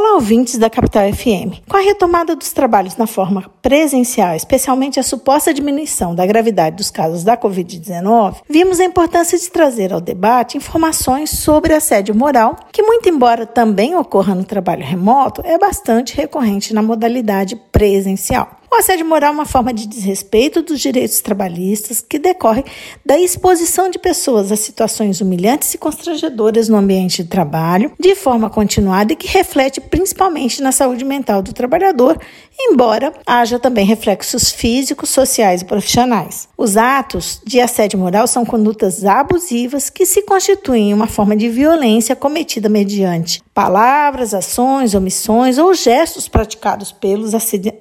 Olá, ouvintes da Capital FM. Com a retomada dos trabalhos na forma presencial, especialmente a suposta diminuição da gravidade dos casos da Covid-19, vimos a importância de trazer ao debate informações sobre assédio moral, que, muito embora também ocorra no trabalho remoto, é bastante recorrente na modalidade presencial. O assédio moral é uma forma de desrespeito dos direitos trabalhistas que decorre da exposição de pessoas a situações humilhantes e constrangedoras no ambiente de trabalho, de forma continuada e que reflete principalmente na saúde mental do trabalhador, embora haja também reflexos físicos, sociais e profissionais. Os atos de assédio moral são condutas abusivas que se constituem uma forma de violência cometida mediante palavras, ações, omissões ou gestos praticados pelos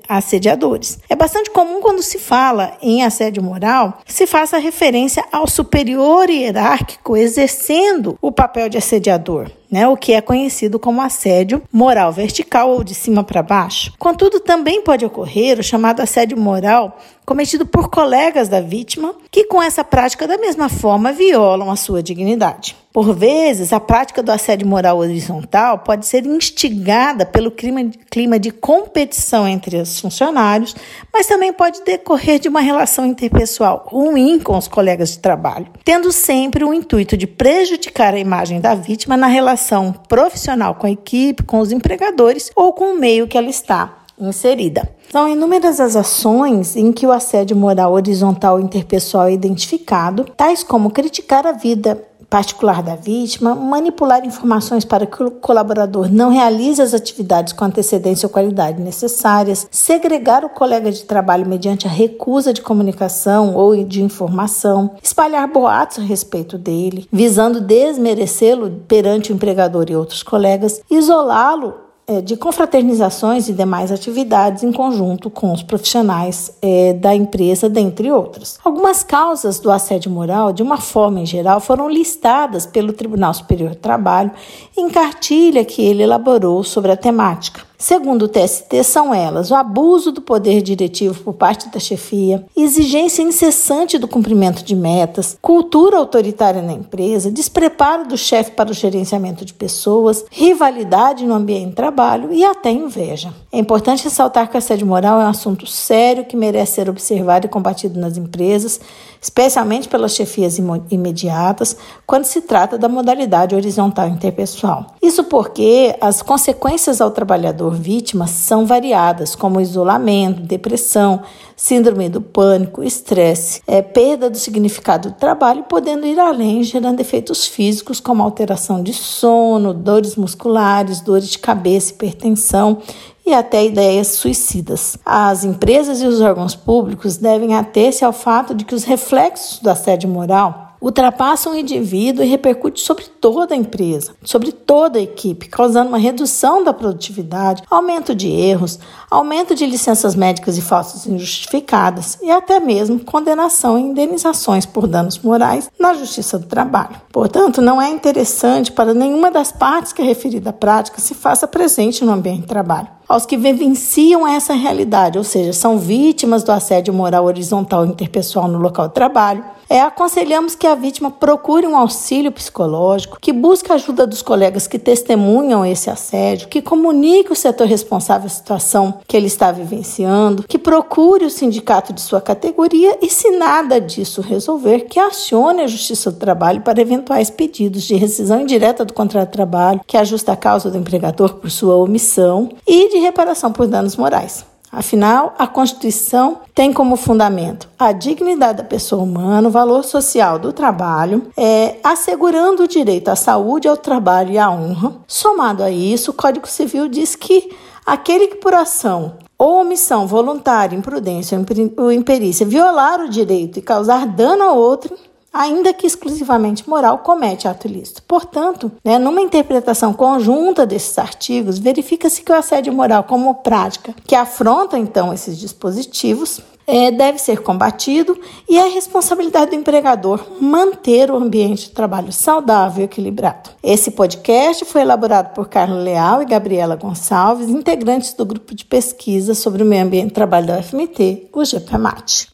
assediadores. É bastante comum quando se fala em assédio moral se faça referência ao superior hierárquico exercendo o papel de assediador né, o que é conhecido como assédio moral vertical ou de cima para baixo. Contudo, também pode ocorrer o chamado assédio moral cometido por colegas da vítima, que com essa prática da mesma forma violam a sua dignidade. Por vezes, a prática do assédio moral horizontal pode ser instigada pelo clima, de competição entre os funcionários, mas também pode decorrer de uma relação interpessoal ruim com os colegas de trabalho, tendo sempre o intuito de prejudicar a imagem da vítima na relação profissional com a equipe, com os empregadores ou com o meio que ela está inserida. São inúmeras as ações em que o assédio moral horizontal interpessoal é identificado, tais como criticar a vida particular da vítima, manipular informações para que o colaborador não realize as atividades com antecedência ou qualidade necessárias, segregar o colega de trabalho mediante a recusa de comunicação ou de informação, espalhar boatos a respeito dele, visando desmerecê-lo perante o empregador e outros colegas, isolá-lo de confraternizações e demais atividades em conjunto com os profissionais é, da empresa, dentre outras. Algumas causas do assédio moral, de uma forma em geral, foram listadas pelo Tribunal Superior do Trabalho em cartilha que ele elaborou sobre a temática. Segundo o TST, são elas o abuso do poder diretivo por parte da chefia, exigência incessante do cumprimento de metas, cultura autoritária na empresa, despreparo do chefe para o gerenciamento de pessoas, rivalidade no ambiente de trabalho e até inveja. É importante ressaltar que o assédio moral é um assunto sério que merece ser observado e combatido nas empresas, especialmente pelas chefias imediatas, quando se trata da modalidade horizontal interpessoal. Isso porque as consequências ao trabalhador trabalhador vítima são variadas, como isolamento, depressão, síndrome do pânico, estresse, é, perda do significado do trabalho, podendo ir além, gerando efeitos físicos como alteração de sono, dores musculares, dores de cabeça, hipertensão e até ideias suicidas. As empresas e os órgãos públicos devem ater-se ao fato de que os reflexos do assédio moral ultrapassa um indivíduo e repercute sobre toda a empresa, sobre toda a equipe, causando uma redução da produtividade, aumento de erros, aumento de licenças médicas e falsas injustificadas e até mesmo condenação e indenizações por danos morais na Justiça do Trabalho. Portanto, não é interessante para nenhuma das partes que a referida prática se faça presente no ambiente de trabalho aos que vivenciam essa realidade, ou seja, são vítimas do assédio moral horizontal interpessoal no local de trabalho. É, aconselhamos que a vítima procure um auxílio psicológico, que busque a ajuda dos colegas que testemunham esse assédio, que comunique o setor responsável a situação que ele está vivenciando, que procure o sindicato de sua categoria e, se nada disso resolver, que acione a Justiça do Trabalho para eventuais pedidos de rescisão indireta do contrato de trabalho, que ajusta a causa do empregador por sua omissão e de de reparação por danos morais. Afinal, a Constituição tem como fundamento a dignidade da pessoa humana, o valor social do trabalho, é, assegurando o direito à saúde, ao trabalho e à honra. Somado a isso, o Código Civil diz que aquele que por ação ou omissão voluntária, imprudência ou imperícia violar o direito e causar dano a outro, ainda que exclusivamente moral, comete ato ilícito. Portanto, né, numa interpretação conjunta desses artigos, verifica-se que o assédio moral como prática que afronta então esses dispositivos é, deve ser combatido e é responsabilidade do empregador manter o ambiente de trabalho saudável e equilibrado. Esse podcast foi elaborado por Carlos Leal e Gabriela Gonçalves, integrantes do grupo de pesquisa sobre o meio ambiente de trabalho da UFMT, o GPMAT.